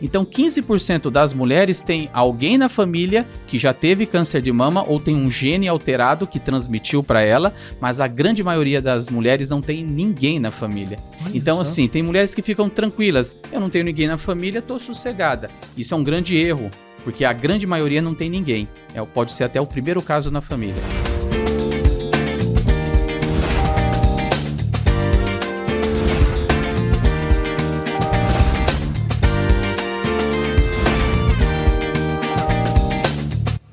Então, 15% das mulheres tem alguém na família que já teve câncer de mama ou tem um gene alterado que transmitiu para ela, mas a grande maioria das mulheres não tem ninguém na família. Olha então, só. assim, tem mulheres que ficam tranquilas. Eu não tenho ninguém na família, tô sossegada. Isso é um grande erro, porque a grande maioria não tem ninguém. É, pode ser até o primeiro caso na família.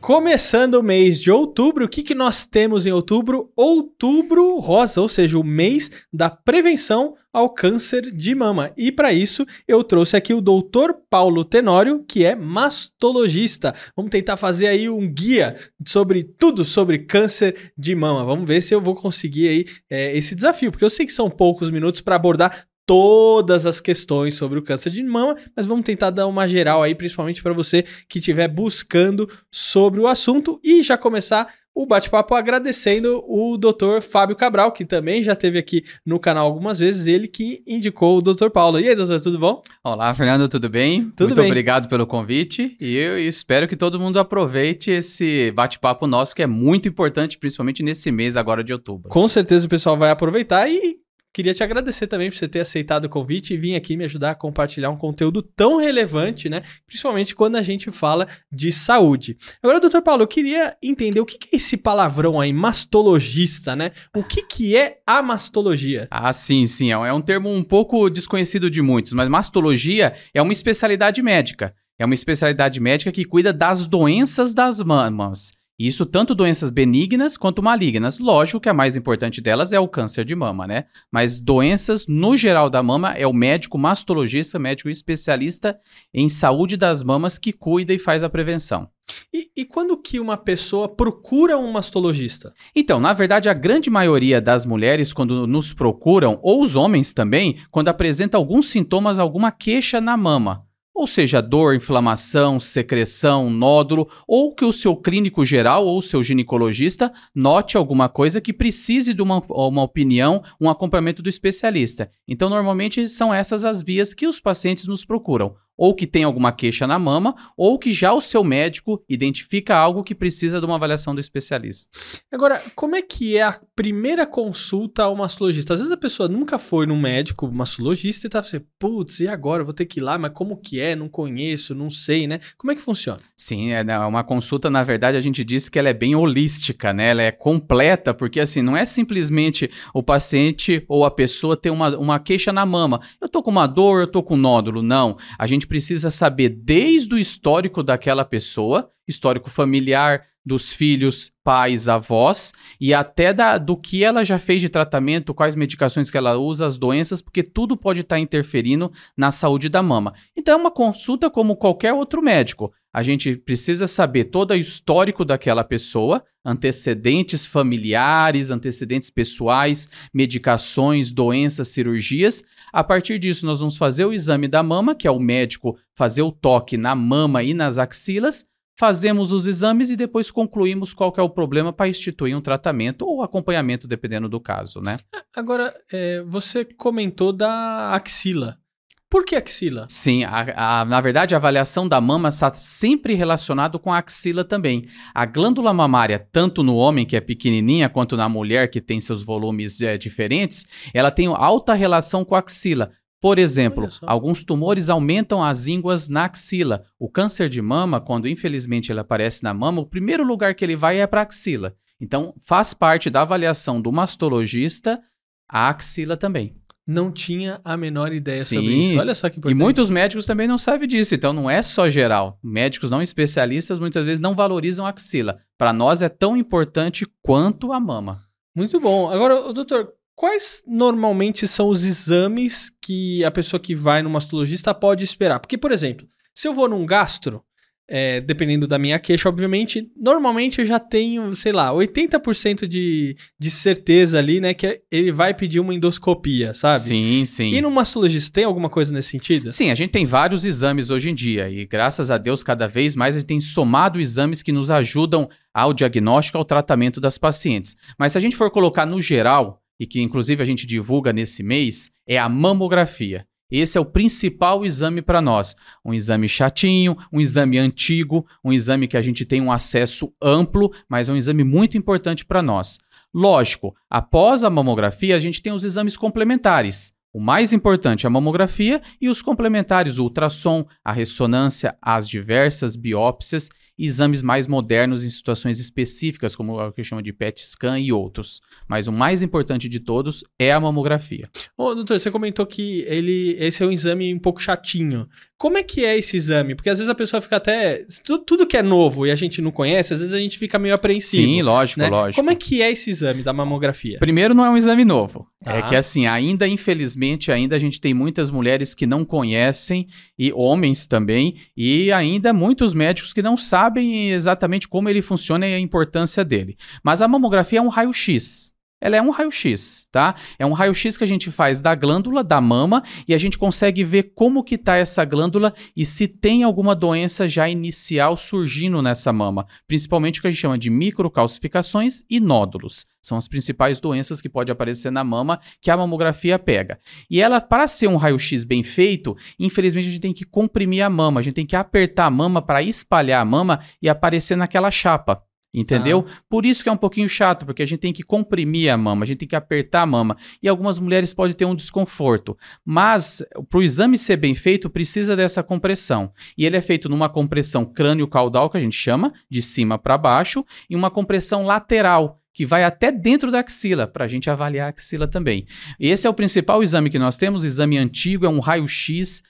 Começando o mês de outubro, o que, que nós temos em outubro? Outubro rosa, ou seja, o mês da prevenção ao câncer de mama. E para isso, eu trouxe aqui o doutor Paulo Tenório, que é mastologista. Vamos tentar fazer aí um guia sobre tudo sobre câncer de mama. Vamos ver se eu vou conseguir aí é, esse desafio, porque eu sei que são poucos minutos para abordar todas as questões sobre o câncer de mama, mas vamos tentar dar uma geral aí, principalmente para você que estiver buscando sobre o assunto e já começar o bate-papo agradecendo o Dr. Fábio Cabral, que também já esteve aqui no canal algumas vezes, ele que indicou o Dr. Paulo. E aí, doutor, tudo bom? Olá, Fernando, tudo bem? Tudo Muito bem. obrigado pelo convite e eu espero que todo mundo aproveite esse bate-papo nosso, que é muito importante, principalmente nesse mês agora de outubro. Com certeza o pessoal vai aproveitar e Queria te agradecer também por você ter aceitado o convite e vir aqui me ajudar a compartilhar um conteúdo tão relevante, né? Principalmente quando a gente fala de saúde. Agora, doutor Paulo, eu queria entender o que é esse palavrão aí, mastologista, né? O que, que é a mastologia? Ah, sim, sim. É um termo um pouco desconhecido de muitos, mas mastologia é uma especialidade médica. É uma especialidade médica que cuida das doenças das mamas. Isso tanto doenças benignas quanto malignas. Lógico que a mais importante delas é o câncer de mama, né? Mas doenças no geral da mama é o médico mastologista, médico especialista em saúde das mamas que cuida e faz a prevenção. E, e, quando que uma pessoa procura um mastologista? Então, na verdade, a grande maioria das mulheres, quando nos procuram, ou os homens também, quando apresenta alguns sintomas, alguma queixa na mama ou seja, dor, inflamação, secreção, nódulo, ou que o seu clínico geral ou seu ginecologista note alguma coisa que precise de uma, uma opinião, um acompanhamento do especialista. Então, normalmente são essas as vias que os pacientes nos procuram ou que tem alguma queixa na mama, ou que já o seu médico identifica algo que precisa de uma avaliação do especialista. Agora, como é que é a primeira consulta ao mastologista? Às vezes a pessoa nunca foi num médico mastologista e tá assim, putz, e agora? vou ter que ir lá, mas como que é? Não conheço, não sei, né? Como é que funciona? Sim, é né, uma consulta, na verdade, a gente disse que ela é bem holística, né? Ela é completa, porque assim, não é simplesmente o paciente ou a pessoa ter uma, uma queixa na mama. Eu tô com uma dor, eu tô com um nódulo. Não. A gente gente precisa saber desde o histórico daquela pessoa, histórico familiar, dos filhos, pais, avós, e até da, do que ela já fez de tratamento, quais medicações que ela usa, as doenças, porque tudo pode estar tá interferindo na saúde da mama. Então é uma consulta como qualquer outro médico. A gente precisa saber todo o histórico daquela pessoa, antecedentes familiares, antecedentes pessoais, medicações, doenças, cirurgias. A partir disso, nós vamos fazer o exame da mama, que é o médico fazer o toque na mama e nas axilas fazemos os exames e depois concluímos qual é o problema para instituir um tratamento ou acompanhamento, dependendo do caso, né? Agora, é, você comentou da axila. Por que axila? Sim, a, a, na verdade a avaliação da mama está sempre relacionado com a axila também. A glândula mamária, tanto no homem que é pequenininha, quanto na mulher que tem seus volumes é, diferentes, ela tem alta relação com a axila. Por exemplo, alguns tumores aumentam as ínguas na axila. O câncer de mama, quando infelizmente ele aparece na mama, o primeiro lugar que ele vai é para a axila. Então, faz parte da avaliação do mastologista a axila também. Não tinha a menor ideia Sim. sobre isso. Olha só que importante. E muitos médicos também não sabem disso. Então, não é só geral. Médicos não especialistas muitas vezes não valorizam a axila. Para nós é tão importante quanto a mama. Muito bom. Agora, doutor, Quais normalmente são os exames que a pessoa que vai no mastologista pode esperar? Porque, por exemplo, se eu vou num gastro, é, dependendo da minha queixa, obviamente, normalmente eu já tenho, sei lá, 80% de, de certeza ali, né, que ele vai pedir uma endoscopia, sabe? Sim, sim. E no mastologista tem alguma coisa nesse sentido? Sim, a gente tem vários exames hoje em dia e graças a Deus cada vez mais a gente tem somado exames que nos ajudam ao diagnóstico, ao tratamento das pacientes. Mas se a gente for colocar no geral, e que inclusive a gente divulga nesse mês, é a mamografia. Esse é o principal exame para nós. Um exame chatinho, um exame antigo, um exame que a gente tem um acesso amplo, mas é um exame muito importante para nós. Lógico, após a mamografia, a gente tem os exames complementares. O mais importante é a mamografia e os complementares, o ultrassom, a ressonância, as diversas biópsias e exames mais modernos em situações específicas, como o que chama de PET scan e outros. Mas o mais importante de todos é a mamografia. Ô, doutor, você comentou que ele, esse é um exame um pouco chatinho. Como é que é esse exame? Porque às vezes a pessoa fica até. Tudo, tudo que é novo e a gente não conhece, às vezes a gente fica meio apreensivo. Sim, lógico, né? lógico. Como é que é esse exame da mamografia? Primeiro, não é um exame novo. Tá. É que assim, ainda infelizmente, ainda a gente tem muitas mulheres que não conhecem e homens também, e ainda muitos médicos que não sabem exatamente como ele funciona e a importância dele. Mas a mamografia é um raio-x. Ela é um raio-x, tá? É um raio-x que a gente faz da glândula da mama e a gente consegue ver como que tá essa glândula e se tem alguma doença já inicial surgindo nessa mama, principalmente o que a gente chama de microcalcificações e nódulos. São as principais doenças que pode aparecer na mama que a mamografia pega. E ela, para ser um raio-x bem feito, infelizmente a gente tem que comprimir a mama, a gente tem que apertar a mama para espalhar a mama e aparecer naquela chapa. Entendeu? Por isso que é um pouquinho chato, porque a gente tem que comprimir a mama, a gente tem que apertar a mama. E algumas mulheres podem ter um desconforto. Mas, para o exame ser bem feito, precisa dessa compressão. E ele é feito numa compressão crânio-caudal, que a gente chama, de cima para baixo, e uma compressão lateral, que vai até dentro da axila, para a gente avaliar a axila também. Esse é o principal exame que nós temos, exame antigo, é um raio-x,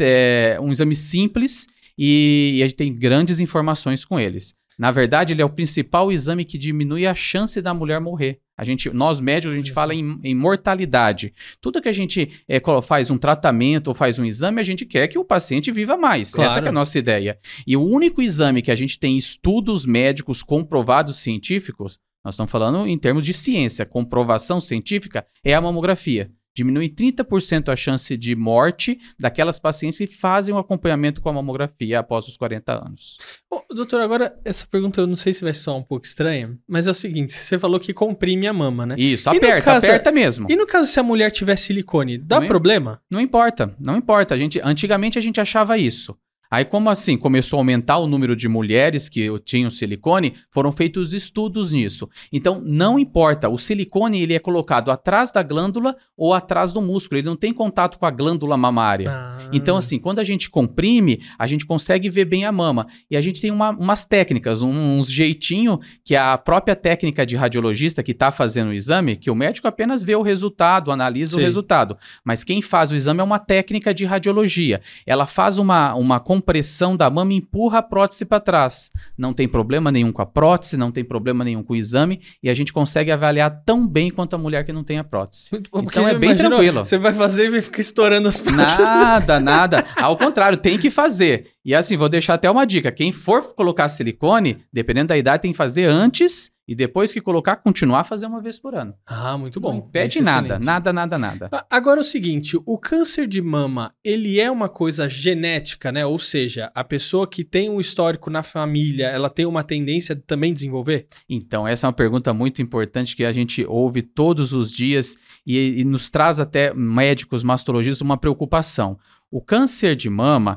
é, um exame simples, e, e a gente tem grandes informações com eles. Na verdade, ele é o principal exame que diminui a chance da mulher morrer. A gente, nós médicos, a gente fala em, em, mortalidade. Tudo que a gente é, faz um tratamento ou faz um exame, a gente quer que o paciente viva mais. Claro. Essa é a nossa ideia. E o único exame que a gente tem estudos médicos comprovados científicos, nós estamos falando em termos de ciência, comprovação científica, é a mamografia diminui 30% a chance de morte daquelas pacientes que fazem o acompanhamento com a mamografia após os 40 anos. Ô, doutor, agora essa pergunta eu não sei se vai soar um pouco estranha, mas é o seguinte: você falou que comprime a mama, né? Isso, E aperta, caso- aperta mesmo. E no caso se a mulher tiver silicone, dá Não problema? Não importa, não importa. A gente, antigamente a gente achava isso. Aí, como assim começou a aumentar o número de mulheres que tinham silicone, foram feitos estudos nisso. Então, não importa, o silicone ele é colocado atrás da glândula ou atrás do músculo, ele não tem contato com a glândula mamária. Ah. Então, assim, quando a gente comprime, a gente consegue ver bem a mama. E a gente tem uma- umas técnicas, um- uns jeitinho que a própria técnica de radiologista que está fazendo o exame, que o médico apenas vê o resultado, analisa Sim. o resultado. Mas quem faz o exame é uma técnica de radiologia. Ela faz uma, uma compressão da mama empurra a prótese para trás. Não tem problema nenhum com a prótese, não tem problema nenhum com o exame, e a gente consegue avaliar tão bem quanto a mulher que não tem a prótese. Porque Então é bem imagina, tranquilo. Você vai fazer e vai ficar estourando as próteses. Nada, nada. Ao contrário, tem que fazer. E assim, vou deixar até uma dica. Quem for colocar silicone, dependendo da idade, tem que fazer antes e depois que colocar, continuar a fazer uma vez por ano. Ah, muito bom. Não pede Isso é nada, excelente. nada, nada, nada. Agora é o seguinte, o câncer de mama, ele é uma coisa genética, né? Ou seja, a pessoa que tem um histórico na família, ela tem uma tendência de também desenvolver? Então, essa é uma pergunta muito importante que a gente ouve todos os dias e, e nos traz até médicos, mastologistas, uma preocupação. O câncer de mama,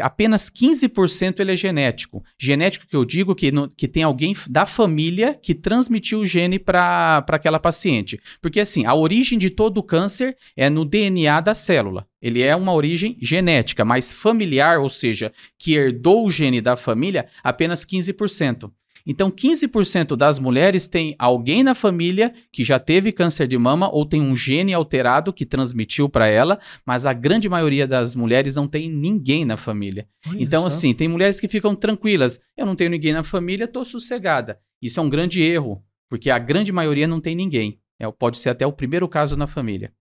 apenas 15% ele é genético. Genético que eu digo que, no- que tem alguém da família que transmitiu o gene para aquela paciente. Porque assim, a origem de todo o câncer é no DNA da célula. Ele é uma origem genética, mas familiar, ou seja, que herdou o gene da família, apenas 15%. Então, 15% das mulheres tem alguém na família que já teve câncer de mama ou tem um gene alterado que transmitiu para ela, mas a grande maioria das mulheres não tem ninguém na família. Olha Então, só. assim, tem mulheres que ficam tranquilas. Eu não tenho ninguém na família, tô sossegada. Isso é um grande erro, porque a grande maioria não tem ninguém. É, pode ser até o primeiro caso na família.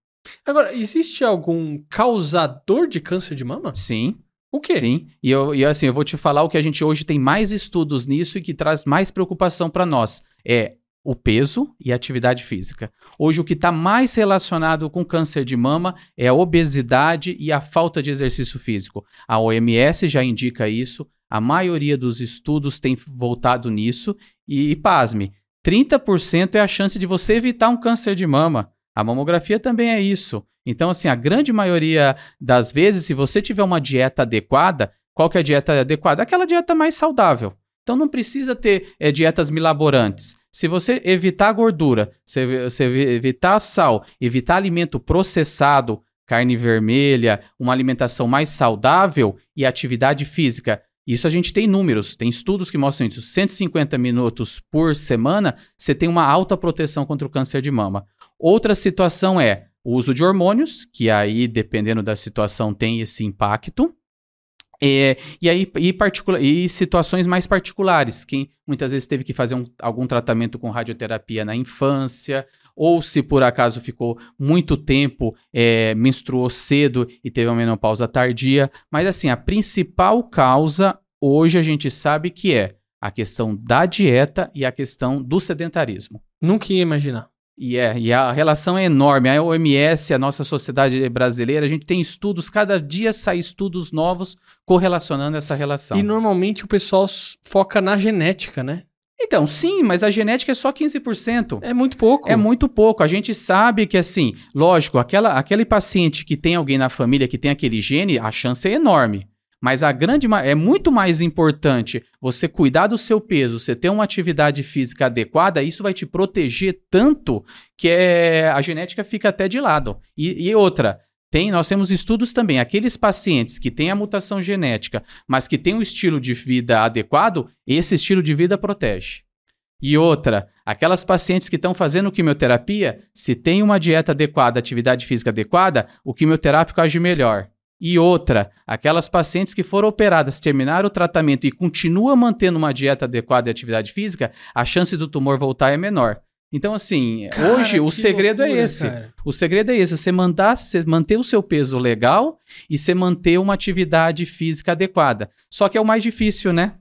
Agora, existe algum causador de câncer de mama? Sim. O quê? Sim, e, eu, e assim, eu vou te falar o que a gente hoje tem mais estudos nisso e que traz mais preocupação para nós. É o peso e a atividade física. Hoje, o que está mais relacionado com câncer de mama é a obesidade e a falta de exercício físico. A OMS já indica isso, a maioria dos estudos tem voltado nisso, e, pasme, 30% é a chance de você evitar um câncer de mama. A mamografia também é isso. Então, assim, a grande maioria das vezes, se você tiver uma dieta adequada, qual que é a dieta adequada? Aquela dieta mais saudável. Então não precisa ter é, dietas milaborantes. Se você evitar gordura, se você evitar sal, evitar alimento processado, carne vermelha, uma alimentação mais saudável e atividade física. Isso a gente tem números, tem estudos que mostram isso. 150 minutos por semana, você tem uma alta proteção contra o câncer de mama. Outra situação é o uso de hormônios, que aí, dependendo da situação, tem esse impacto. É, e aí, e, e, situações mais particulares, quem muitas vezes teve que fazer um, algum tratamento com radioterapia na infância, ou se por acaso ficou muito tempo, é, menstruou cedo e teve uma menopausa tardia. Mas assim, a principal causa hoje a gente sabe que é a questão da dieta e a questão do sedentarismo. Nunca ia imaginar. E, é, e a relação é enorme. A OMS, a nossa sociedade brasileira, a gente tem estudos, cada dia sai estudos novos correlacionando essa relação. E normalmente o pessoal foca na genética, né? Então, sim, mas a genética é só 15%. É muito pouco. É muito pouco. A gente sabe que, assim, lógico, aquela, aquele paciente que tem alguém na família que tem aquele gene, a chance é enorme. Mas a grande é muito mais importante você cuidar do seu peso, você ter uma atividade física adequada, isso vai te proteger tanto que é, a genética fica até de lado. E, e outra, tem, nós temos estudos também, aqueles pacientes que têm a mutação genética, mas que têm um estilo de vida adequado, esse estilo de vida protege. E outra, aquelas pacientes que estão fazendo quimioterapia, se tem uma dieta adequada, atividade física adequada, o quimioterápico age melhor. E outra, aquelas pacientes que foram operadas, terminaram o tratamento e continuam mantendo uma dieta adequada e atividade física, a chance do tumor voltar é menor. Então, assim, cara, hoje o segredo é loucura, é esse. Cara. O segredo é esse: você, mandar, você manter o seu peso legal e você manter uma atividade física adequada. Só que é o mais difícil, né?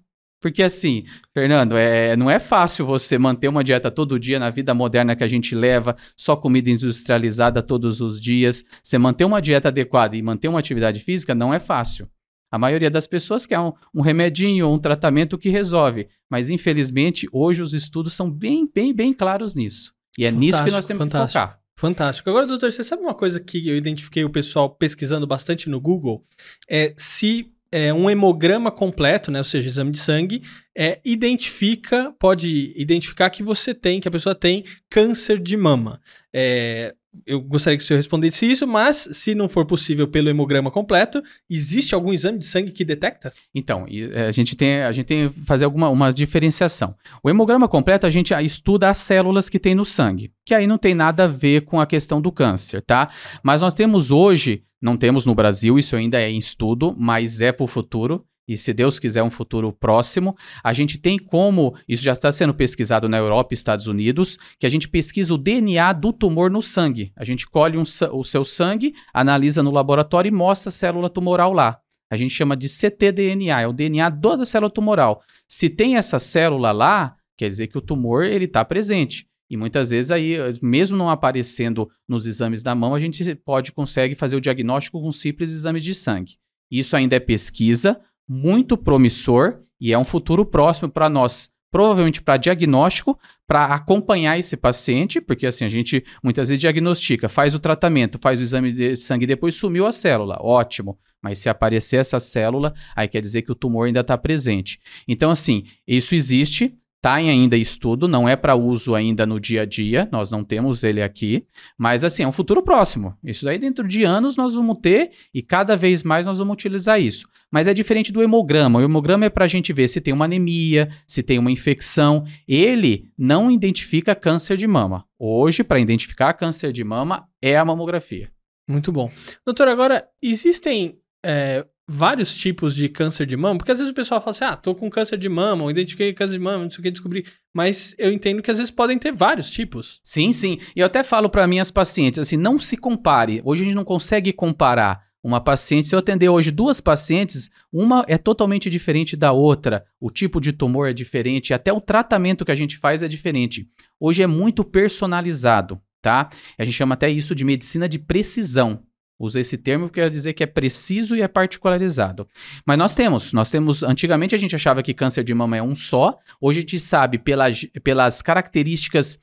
Porque assim, Fernando, é, não é fácil você manter uma dieta todo dia na vida moderna que a gente leva, só comida industrializada todos os dias. Você manter uma dieta adequada e manter uma atividade física não é fácil. A maioria das pessoas quer um, um remedinho ou um tratamento que resolve, mas infelizmente hoje os estudos são bem, bem, bem claros nisso. E é fantástico, nisso que nós temos fantástico. que focar. Fantástico. Agora, doutor, você sabe uma coisa que eu identifiquei o pessoal pesquisando bastante no Google? É se é, um hemograma completo, né, ou seja, exame de sangue, é, identifica, pode identificar que você tem, que a pessoa tem câncer de mama. É, eu gostaria que o senhor respondesse isso, mas se não for possível pelo hemograma completo, existe algum exame de sangue que detecta? Então, é, a gente tem, a gente tem que fazer alguma uma diferenciação. O hemograma completo a gente estuda as células que tem no sangue, que aí não tem nada a ver com a questão do câncer, tá? Mas nós temos hoje, não temos no Brasil, isso ainda é em estudo, mas é para o futuro e se Deus quiser um futuro próximo, a gente tem como, isso já está sendo pesquisado na Europa e Estados Unidos, que a gente pesquisa o DNA do tumor no sangue. A gente colhe um, o seu sangue, analisa no laboratório e mostra a célula tumoral lá. A gente chama de ctDNA, é o DNA da célula tumoral. Se tem essa célula lá, quer dizer que o tumor ele está presente. E muitas vezes aí, mesmo não aparecendo nos exames da mão, a gente pode consegue fazer o diagnóstico com simples exames de sangue. Isso ainda é pesquisa, muito promissor e é um futuro próximo para nós, provavelmente para diagnóstico, para acompanhar esse paciente, porque assim a gente muitas vezes diagnostica, faz o tratamento, faz o exame de sangue depois sumiu a célula, ótimo. Mas se aparecer essa célula, aí quer dizer que o tumor ainda está presente. Então, assim, isso existe, está em ainda estudo, não é para uso ainda no dia a dia, nós não temos ele aqui, mas assim, é um futuro próximo. Isso daí dentro de anos nós vamos ter e cada vez mais nós vamos utilizar isso. Mas é diferente do hemograma. O hemograma é para a gente ver se tem uma anemia, se tem uma infecção. Ele não identifica câncer de mama. Hoje, para identificar câncer de mama, é a mamografia. Muito bom. Doutor, agora, existem é, vários tipos de câncer de mama, porque às vezes o pessoal fala assim, ah, tô com câncer de mama, ou identifiquei câncer de mama, não sei o que, descobri. Mas eu entendo que às vezes podem ter vários tipos. Sim, sim. E eu até falo para minhas pacientes, assim, não se compare. Hoje a gente não consegue comparar uma paciente. Se eu atender hoje duas pacientes, uma é totalmente diferente da outra. O tipo de tumor é diferente, até o tratamento que a gente faz é diferente. Hoje é muito personalizado, tá? A gente chama até isso de medicina de precisão. Uso esse termo porque quer dizer que é preciso e é particularizado. Mas nós temos, nós temos, antigamente a gente achava que câncer de mama é um só, hoje a gente sabe pela, pelas características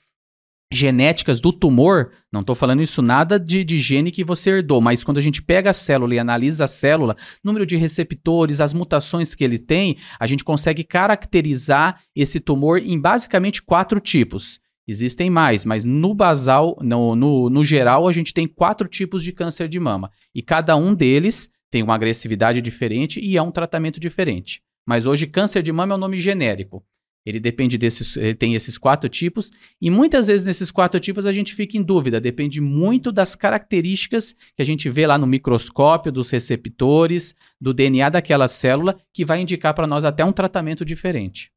genéticas do tumor, não estou falando isso nada de, de gene que você herdou, mas quando a gente pega a célula e analisa a célula, número de receptores, as mutações que ele tem, a gente consegue caracterizar esse tumor em basicamente quatro tipos. Existem mais, mas no basal, no, no, no geral, a gente tem quatro tipos de câncer de mama. E cada um deles tem uma agressividade diferente e é um tratamento diferente. Mas hoje, câncer de mama é um nome genérico. Ele depende desses, ele tem esses quatro tipos, e muitas vezes nesses quatro tipos a gente fica em dúvida, depende muito das características que a gente vê lá no microscópio, dos receptores, do DNA daquela célula, que vai indicar para nós até um tratamento diferente.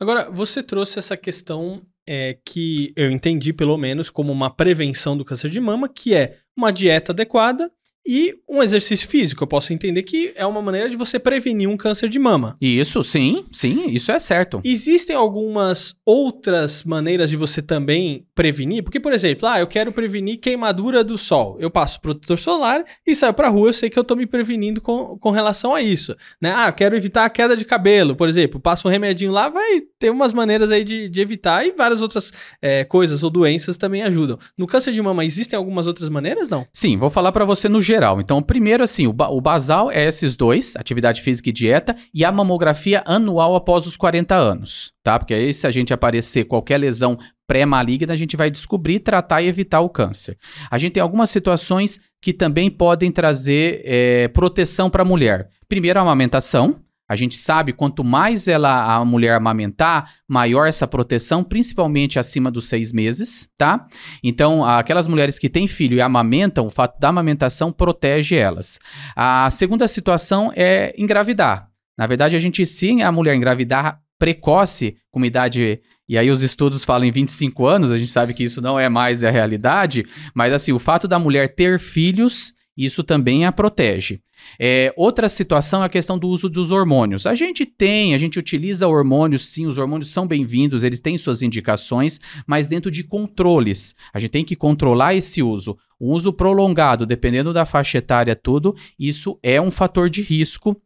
Agora, você trouxe essa questão é, que eu entendi, pelo menos, como uma prevenção do câncer de mama, que é uma dieta adequada e um exercício físico. Eu posso entender que é uma maneira de você prevenir um câncer de mama. Isso, sim, sim, isso é certo. Existem algumas outras maneiras de você também prevenir? Porque, por exemplo, ah, eu quero prevenir queimadura do sol. Eu passo protetor solar e saio pra rua, eu sei que eu tô me prevenindo com, com relação a isso. Né? Ah, eu quero evitar a queda de cabelo, por exemplo. Passo um remedinho lá, vai ter umas maneiras aí de, de evitar e várias outras é, coisas ou doenças também ajudam. No câncer de mama, existem algumas outras maneiras, não? Sim, vou falar para você no geral. Então, primeiro, assim, o, ba o basal é esses dois, atividade física e dieta, e a mamografia anual após os 40 anos, tá? Porque aí, se a gente aparecer qualquer lesão pré-maligna, a gente vai descobrir, tratar e evitar o câncer. A gente tem algumas situações que também podem trazer é, proteção para a mulher. Primeiro, a amamentação. A gente sabe quanto mais ela a mulher amamentar, maior essa proteção, principalmente acima dos seis meses, tá? Então, aquelas mulheres que têm filho e amamentam, o fato da amamentação protege elas. A segunda situação é engravidar. Na verdade, a gente sim a mulher engravidar precoce, com idade e aí os estudos falam em 25 anos, a gente sabe que isso não é mais a realidade, mas assim, o fato da mulher ter filhos isso também a protege. É, outra situação é a questão do uso dos hormônios. A gente tem, a gente utiliza hormônios, sim, os hormônios são bem-vindos, eles têm suas indicações, mas dentro de controles. A gente tem que controlar esse uso. O uso prolongado, dependendo da faixa etária, tudo, isso é um fator de risco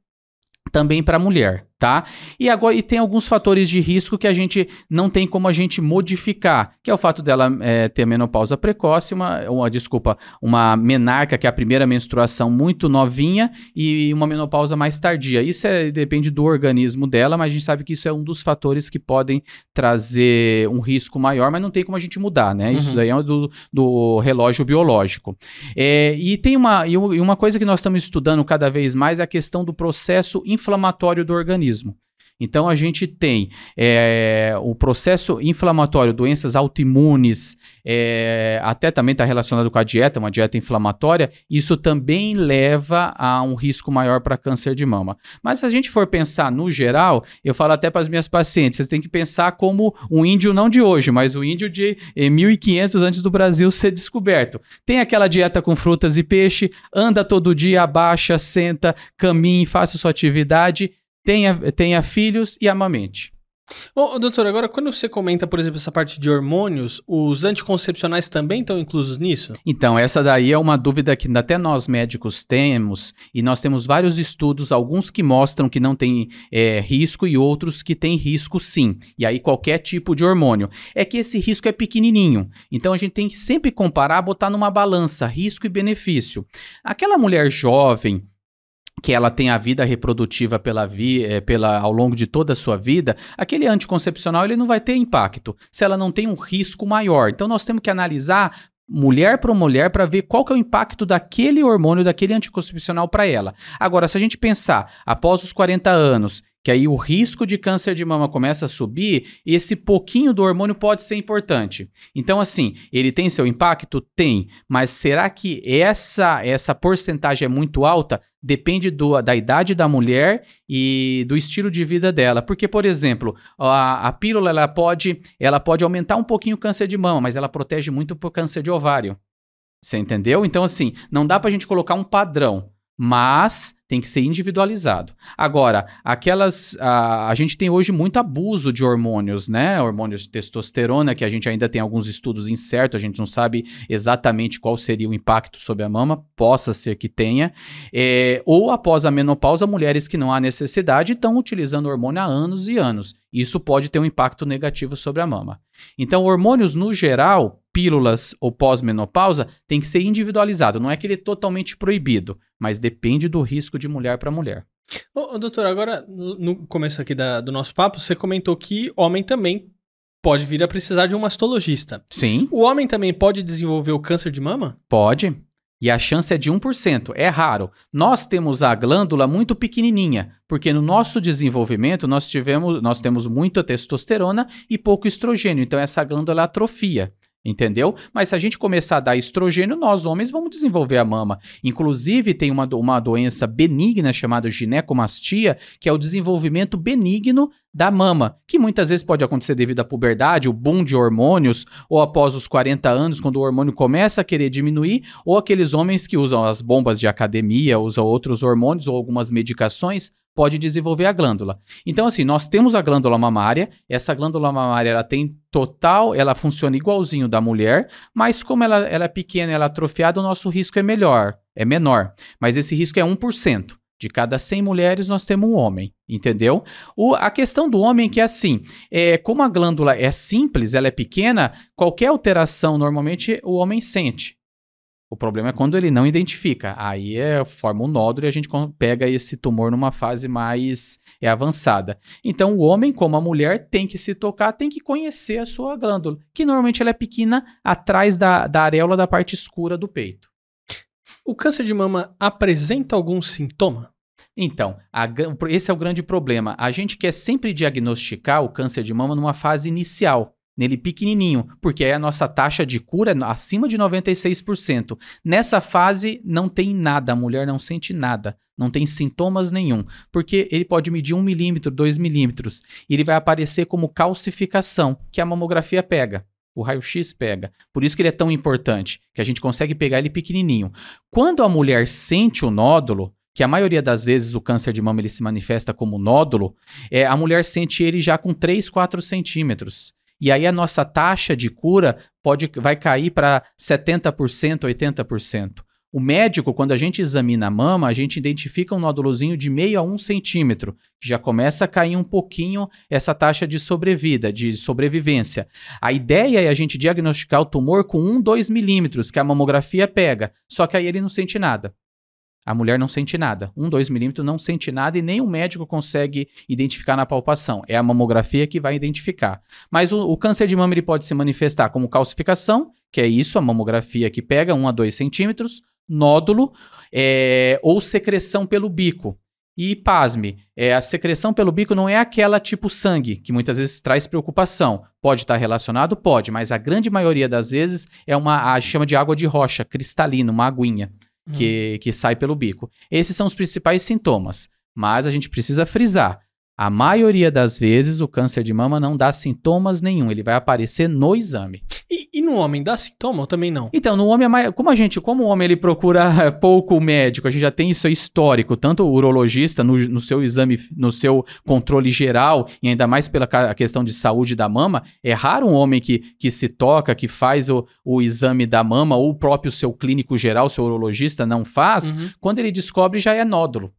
também para a mulher tá? E agora e tem alguns fatores de risco que a gente não tem como a gente modificar, que é o fato dela é, ter menopausa precoce, uma, uma desculpa, uma menarca que é a primeira menstruação muito novinha e uma menopausa mais tardia. Isso é, depende do organismo dela, mas a gente sabe que isso é um dos fatores que podem trazer um risco maior, mas não tem como a gente mudar, né? Isso uhum. daí é do, do relógio biológico. É, e tem uma e uma coisa que nós estamos estudando cada vez mais é a questão do processo inflamatório do organismo organismo. Então a gente tem é, o processo inflamatório, doenças autoimunes, é, até também está relacionado com a dieta, uma dieta inflamatória, isso também leva a um risco maior para câncer de mama. Mas se a gente for pensar no geral, eu falo até para as minhas pacientes, você tem que pensar como um índio não de hoje, mas o índio de 1500 antes do Brasil ser descoberto. Tem aquela dieta com frutas e peixe, anda todo dia, abaixa, senta, caminhe, faça sua atividade tenha, tenha filhos e amamente. Ô, doutor, agora quando você comenta, por exemplo, essa parte de hormônios, os anticoncepcionais também estão inclusos nisso? Então, essa daí é uma dúvida que até nós médicos temos, e nós temos vários estudos, alguns que mostram que não tem é, risco e outros que tem risco sim. E aí, qualquer tipo de hormônio. É que esse risco é pequenininho. Então, a gente tem que sempre comparar, botar numa balança risco e benefício. Aquela mulher jovem que ela tem a vida reprodutiva pela vi, é, pela, ao longo de toda a sua vida, aquele anticoncepcional ele não vai ter impacto se ela não tem um risco maior. Então nós temos que analisar mulher por mulher para ver qual que é o impacto daquele hormônio, daquele anticoncepcional para ela. Agora, se a gente pensar após os 40 anos que aí o risco de câncer de mama começa a subir, esse pouquinho do hormônio pode ser importante. Então, assim, ele tem seu impacto? Tem. Mas será que essa, essa porcentagem é muito alta? Depende do, da idade da mulher e do estilo de vida dela. Porque, por exemplo, a, a pílula ela pode, ela pode aumentar um pouquinho o câncer de mama, mas ela protege muito por câncer de ovário. Você entendeu? Então, assim, não dá pra gente colocar um padrão mas tem que ser individualizado. Agora, aquelas. A, a gente tem hoje muito abuso de hormônios, né? Hormônios de testosterona, que a gente ainda tem alguns estudos incertos, a gente não sabe exatamente qual seria o impacto sobre a mama, possa ser que tenha. É, ou após a menopausa, mulheres que não há necessidade estão utilizando hormônio há anos e anos. Isso pode ter um impacto negativo sobre a mama. Então, hormônios no geral pílulas ou pós-menopausa, tem que ser individualizado. Não é que ele é totalmente proibido, mas depende do risco de mulher para mulher. Ô, ô, doutor, agora no começo aqui da, do nosso papo, você comentou que homem também pode vir a precisar de um mastologista. Sim. O homem também pode desenvolver o câncer de mama? Pode. E a chance é de 1%. É raro. Nós temos a glândula muito pequenininha, porque no nosso desenvolvimento nós, tivemos, nós temos muita testosterona e pouco estrogênio. Então essa glândula atrofia entendeu? Mas se a gente começar a dar estrogênio, nós homens vamos desenvolver a mama. Inclusive, tem uma, uma doença benigna chamada ginecomastia, que é o desenvolvimento benigno da mama, que muitas vezes pode acontecer devido à puberdade, o boom de hormônios, ou após os 40 anos, quando o hormônio começa a querer diminuir, ou aqueles homens que usam as bombas de academia, usam outros hormônios ou algumas medicações pode desenvolver a glândula. Então, assim, nós temos a glândula mamária, essa glândula mamária ela tem total, ela funciona igualzinho da mulher, mas como ela, ela é pequena, ela é atrofiada, o nosso risco é melhor, é menor. Mas esse risco é 1%. De cada 100 mulheres, nós temos um homem, entendeu? O, a questão do homem é que é assim, é, como a glândula é simples, ela é pequena, qualquer alteração, normalmente, o homem sente. O problema é quando ele não identifica. Aí é, forma um nódulo e a gente pega esse tumor numa fase mais é, avançada. Então, o homem, como a mulher, tem que se tocar, tem que conhecer a sua glândula, que normalmente ela é pequena atrás da, da areola da parte escura do peito. O câncer de mama apresenta algum sintoma? Então, a, esse é o grande problema. A gente quer sempre diagnosticar o câncer de mama numa fase inicial nele pequenininho, porque aí a nossa taxa de cura é acima de 96%. Nessa fase não tem nada, a mulher não sente nada, não tem sintomas nenhum, porque ele pode medir 1 milímetro, 2 milímetros, e ele vai aparecer como calcificação, que a mamografia pega. O raio-x pega. Por isso que ele é tão importante, que a gente consegue pegar ele pequenininho. Quando a mulher sente o nódulo, que a maioria das vezes o câncer de mama ele se manifesta como nódulo, é, a mulher sente ele já com 3, 4 centímetros. E aí a nossa taxa de cura pode, vai cair para 70%, 80%. O médico, quando a gente examina a mama, a gente identifica um nódulozinho de meio a um centímetro, que já começa a cair um pouquinho essa taxa de sobrevida, de sobrevivência. A ideia é a gente diagnosticar o tumor com 1, 2 milímetros, que a mamografia pega, só que aí ele não sente nada. A mulher não sente nada. Um, dois milímetros não sente nada e nem o médico consegue identificar na palpação. É a mamografia que vai identificar. Mas o, o câncer de mama ele pode se manifestar como calcificação, que é isso, a mamografia que pega um a dois centímetros, nódulo é, ou secreção pelo bico. E pasme, é, a secreção pelo bico não é aquela tipo sangue, que muitas vezes traz preocupação. Pode estar relacionado? Pode, mas a grande maioria das vezes é uma, a chama de água de rocha, cristalina, uma aguinha que, hum. que sai pelo bico. Esses são os principais sintomas, mas a gente precisa frisar. A maioria das vezes o câncer de mama não dá sintomas nenhum, ele vai aparecer no exame. E, e no homem dá sintoma ou também não? Então, no homem, como a gente, como o homem ele procura pouco médico, a gente já tem isso histórico, tanto o urologista no, no seu exame, no seu controle geral, e ainda mais pela questão de saúde da mama, é raro um homem que, que se toca, que faz o, o exame da mama, ou o próprio seu clínico geral, seu urologista não faz, uhum. quando ele descobre já é nódulo.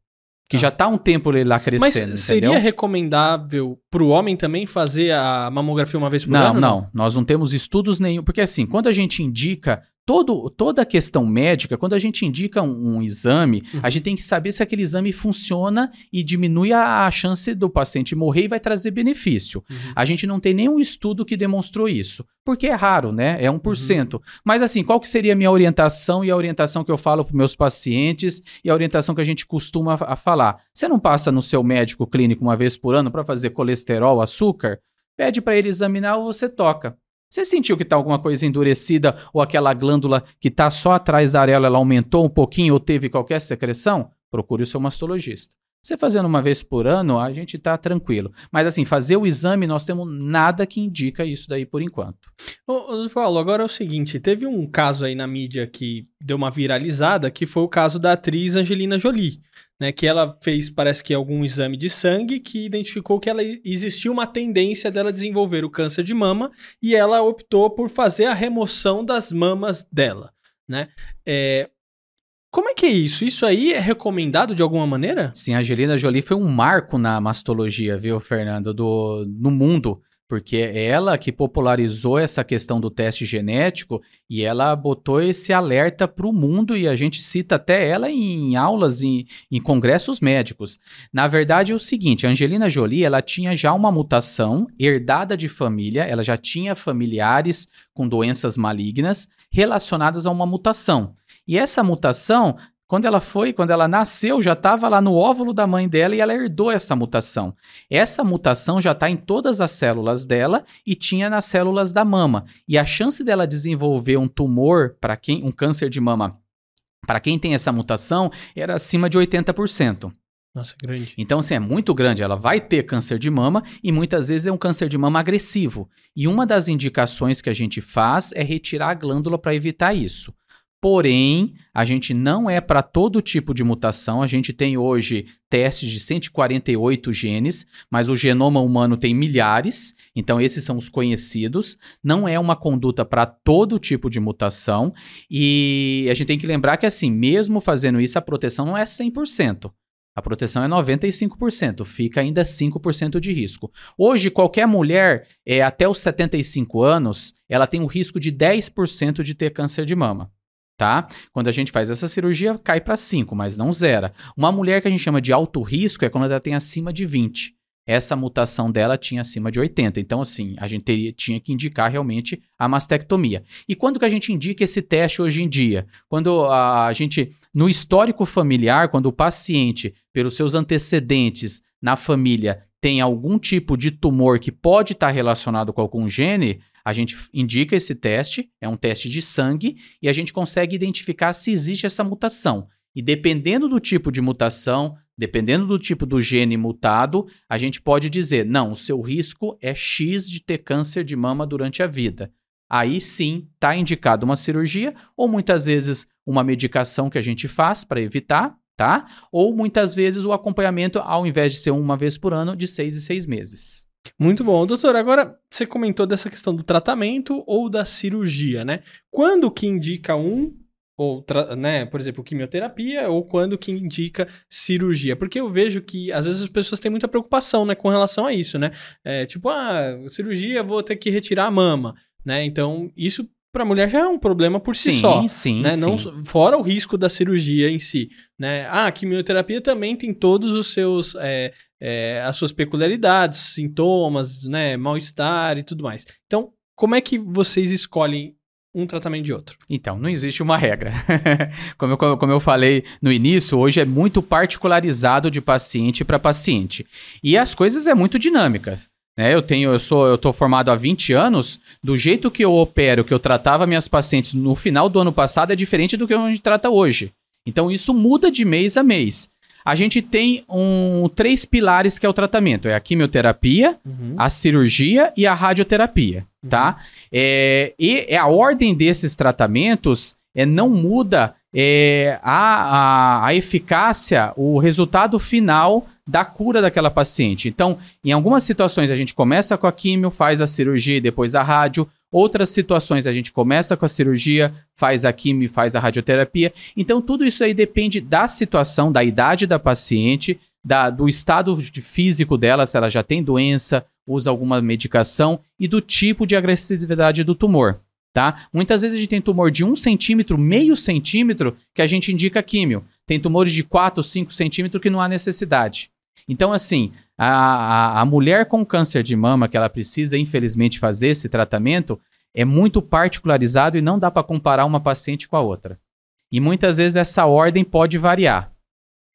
Que ah. já está um tempo ele lá crescendo. Mas seria entendeu? recomendável para o homem também fazer a mamografia uma vez por não, ano? Não, não. Nós não temos estudos nenhum. Porque assim, quando a gente indica todo, toda a questão médica, quando a gente indica um, um exame, uhum. a gente tem que saber se aquele exame funciona e diminui a, a chance do paciente morrer e vai trazer benefício. Uhum. A gente não tem nenhum estudo que demonstrou isso, porque é raro, né? É 1%. Uhum. Mas assim, qual que seria a minha orientação e a orientação que eu falo para meus pacientes e a orientação que a gente costuma a falar? Você não passa no seu médico clínico uma vez por ano para fazer colesterol, açúcar? Pede para ele examinar ou você toca. Você sentiu que está alguma coisa endurecida ou aquela glândula que está só atrás da areola ela aumentou um pouquinho ou teve qualquer secreção? Procure o seu mastologista. Você fazendo uma vez por ano, a gente está tranquilo. Mas assim, fazer o exame, nós temos nada que indica isso daí por enquanto. Ô, Paulo, agora é o seguinte: teve um caso aí na mídia que deu uma viralizada, que foi o caso da atriz Angelina Jolie né, que ela fez, parece que algum exame de sangue que identificou que ela existia uma tendência dela desenvolver o câncer de mama e ela optou por fazer a remoção das mamas dela, né? É, como é que é isso? Isso aí é recomendado de alguma maneira? Sim, a Angelina Jolie foi um marco na mastologia, viu, Fernando, do, no mundo porque é ela que popularizou essa questão do teste genético e ela botou esse alerta para o mundo e a gente cita até ela em aulas, em, em, congressos médicos. Na verdade é o seguinte, Angelina Jolie ela tinha já uma mutação herdada de família, ela já tinha familiares com doenças malignas relacionadas a uma mutação. E essa mutação quando ela foi, quando ela nasceu, já estava lá no óvulo da mãe dela e ela herdou essa mutação. Essa mutação já está em todas as células dela e tinha nas células da mama. E a chance dela desenvolver um tumor para quem, um câncer de mama, para quem tem essa mutação, era acima de 80%. Nossa, grande. Então, assim, é muito grande. Ela vai ter câncer de mama e muitas vezes é um câncer de mama agressivo. E uma das indicações que a gente faz é retirar a glândula para evitar isso. Porém, a gente não é para todo tipo de mutação. A gente tem hoje testes de 148 genes, mas o genoma humano tem milhares, então esses são os conhecidos. Não é uma conduta para todo tipo de mutação. E a gente tem que lembrar que, assim, mesmo fazendo isso, a proteção não é 100%. A proteção é 95%, fica ainda 5% de risco. Hoje, qualquer mulher é, até os 75 anos, ela tem o risco de 10% de ter câncer de mama tá? Quando a gente faz essa cirurgia, cai para 5, mas não zera. Uma mulher que a gente chama de alto risco é quando ela tem acima de 20. Essa mutação dela tinha acima de 80. Então, assim, a gente teria, tinha que indicar realmente a mastectomia. E quando que a gente indica esse teste hoje em dia? Quando a, a gente, no histórico familiar, quando o paciente, pelos seus antecedentes na família, tem algum tipo de tumor que pode estar relacionado com algum gene, a gente indica esse teste, é um teste de sangue, e a gente consegue identificar se existe essa mutação. E dependendo do tipo de mutação, dependendo do tipo do gene mutado, a gente pode dizer: não, o seu risco é X de ter câncer de mama durante a vida. Aí sim está indicado uma cirurgia, ou muitas vezes uma medicação que a gente faz para evitar, tá? Ou muitas vezes o acompanhamento, ao invés de ser uma vez por ano, de seis e seis meses. Muito bom. Doutor, agora você comentou dessa questão do tratamento ou da cirurgia, né? Quando que indica um, ou, né, por exemplo, quimioterapia, ou quando que indica cirurgia? Porque eu vejo que às vezes as pessoas têm muita preocupação, né, com relação a isso, né? É, tipo, ah, cirurgia, vou ter que retirar a mama, né? Então, isso para a mulher já é um problema por si sim, só. Sim, né? sim. Não, fora o risco da cirurgia em si. Né? Ah, a quimioterapia também tem todos os seus. É, é, as suas peculiaridades, sintomas, né? Mal-estar e tudo mais. Então, como é que vocês escolhem um tratamento de outro? Então, não existe uma regra. como, eu, como eu falei no início, hoje é muito particularizado de paciente para paciente. E as coisas é muito dinâmicas. Né? Eu tenho, eu sou, eu tô formado há 20 anos. Do jeito que eu opero, que eu tratava minhas pacientes no final do ano passado, é diferente do que a gente trata hoje. Então isso muda de mês a mês. A gente tem um, três pilares que é o tratamento: é a quimioterapia, uhum. a cirurgia e a radioterapia, uhum. tá? É, e é a ordem desses tratamentos é, não muda é, a, a, a eficácia, o resultado final da cura daquela paciente. Então, em algumas situações a gente começa com a químio, faz a cirurgia e depois a rádio. Outras situações a gente começa com a cirurgia, faz a químio, faz a radioterapia. Então, tudo isso aí depende da situação, da idade da paciente, da, do estado de físico dela, se ela já tem doença, usa alguma medicação e do tipo de agressividade do tumor. Tá? Muitas vezes a gente tem tumor de 1 centímetro, meio centímetro, que a gente indica químio. Tem tumores de 4, 5 centímetros que não há necessidade. Então, assim, a, a, a mulher com câncer de mama que ela precisa, infelizmente, fazer esse tratamento é muito particularizado e não dá para comparar uma paciente com a outra. E muitas vezes essa ordem pode variar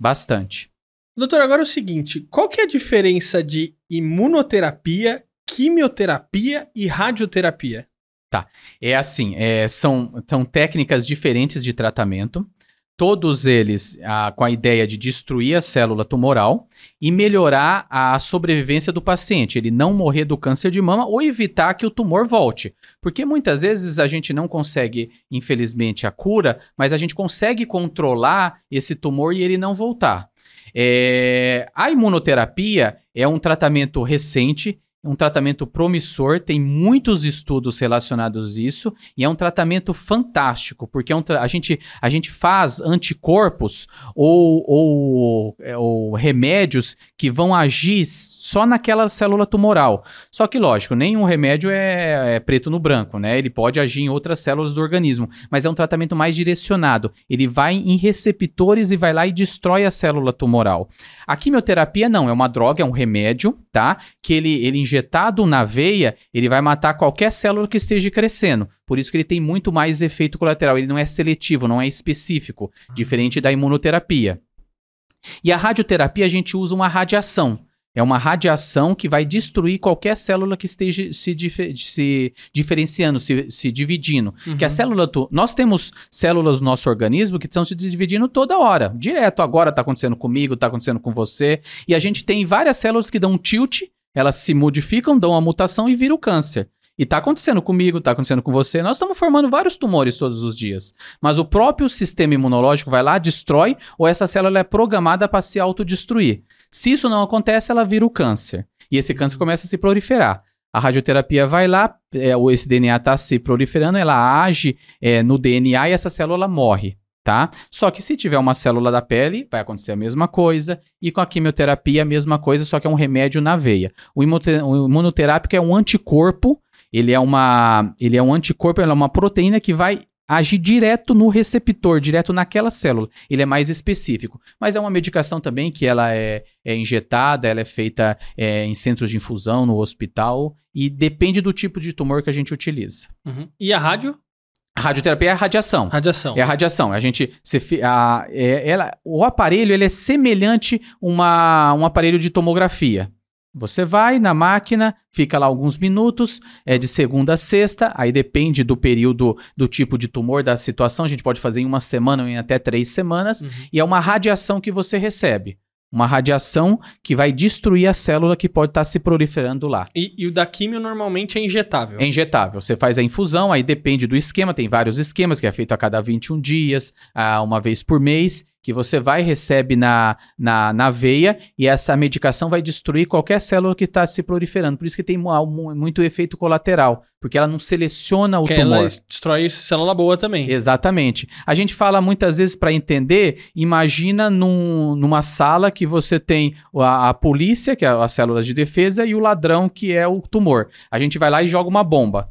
bastante. Doutor, agora é o seguinte, qual que é a diferença de imunoterapia, quimioterapia e radioterapia? Tá, é assim, é, são, são técnicas diferentes de tratamento todos eles ah, com a ideia de destruir a célula tumoral e melhorar a sobrevivência do paciente, ele não morrer do câncer de mama ou evitar que o tumor volte. Porque muitas vezes a gente não consegue, infelizmente, a cura, mas a gente consegue controlar esse tumor e ele não voltar. É... A imunoterapia é um tratamento recente um tratamento promissor, tem muitos estudos relacionados a isso, e é um tratamento fantástico, porque é um a, gente, a gente faz anticorpos ou, ou, é, ou remédios que vão agir só naquela célula tumoral. Só que, lógico, nenhum remédio é, é preto no branco, né? Ele pode agir em outras células do organismo, mas é um tratamento mais direcionado. Ele vai em receptores e vai lá e destrói a célula tumoral. A quimioterapia não, é uma droga, é um remédio, tá? Que ele, ele injetado na veia, ele vai matar qualquer célula que esteja crescendo. Por isso que ele tem muito mais efeito colateral. Ele não é seletivo, não é específico, diferente da imunoterapia. E a radioterapia a gente usa uma radiação. É uma radiação que vai destruir qualquer célula que esteja se, dif se diferenciando, se, se dividindo. Uhum. Que a célula. Nós temos células no nosso organismo que estão se dividindo toda hora. Direto. Agora está acontecendo comigo, está acontecendo com você. E a gente tem várias células que dão um tilt, elas se modificam, dão uma mutação e viram o câncer. E tá acontecendo comigo, tá acontecendo com você. Nós estamos formando vários tumores todos os dias. Mas o próprio sistema imunológico vai lá, destrói, ou essa célula é programada para se autodestruir. Se isso não acontece, ela vira o câncer. E esse câncer começa a se proliferar. A radioterapia vai lá, é, esse DNA está se proliferando, ela age é, no DNA e essa célula morre, tá? Só que se tiver uma célula da pele, vai acontecer a mesma coisa, e com a quimioterapia a mesma coisa, só que é um remédio na veia. O, o imunoterápico é um anticorpo, ele é uma, ele é um anticorpo, é uma proteína que vai agir direto no receptor, direto naquela célula. Ele é mais específico. Mas é uma medicação também que ela é, é injetada, ela é feita é, em centros de infusão, no hospital, e depende do tipo de tumor que a gente utiliza. Uhum. E a rádio? A radioterapia é a radiação. Radiação. É a radiação. A gente, se, a, é, ela, o aparelho ele é semelhante a um aparelho de tomografia. Você vai na máquina, fica lá alguns minutos, é de segunda a sexta, aí depende do período, do tipo de tumor, da situação. A gente pode fazer em uma semana ou em até três semanas, uhum. e é uma radiação que você recebe. Uma radiação que vai destruir a célula que pode estar tá se proliferando lá. E, e, o da químio normalmente é injetável? É injetável. Você faz a infusão, aí depende do esquema, tem vários esquemas, que é feito a cada 21 dias, a uma vez por mês, que você vai recebe na, na, na veia e essa medicação vai destruir qualquer célula que está se proliferando. Por isso que tem muito efeito colateral, porque ela não seleciona o que tumor. Ela destrói célula boa também. Exatamente. A gente fala muitas vezes para entender, imagina num, numa sala que você tem a, a polícia, que é as células de defesa, e o ladrão, que é o tumor. A gente vai lá e joga uma bomba.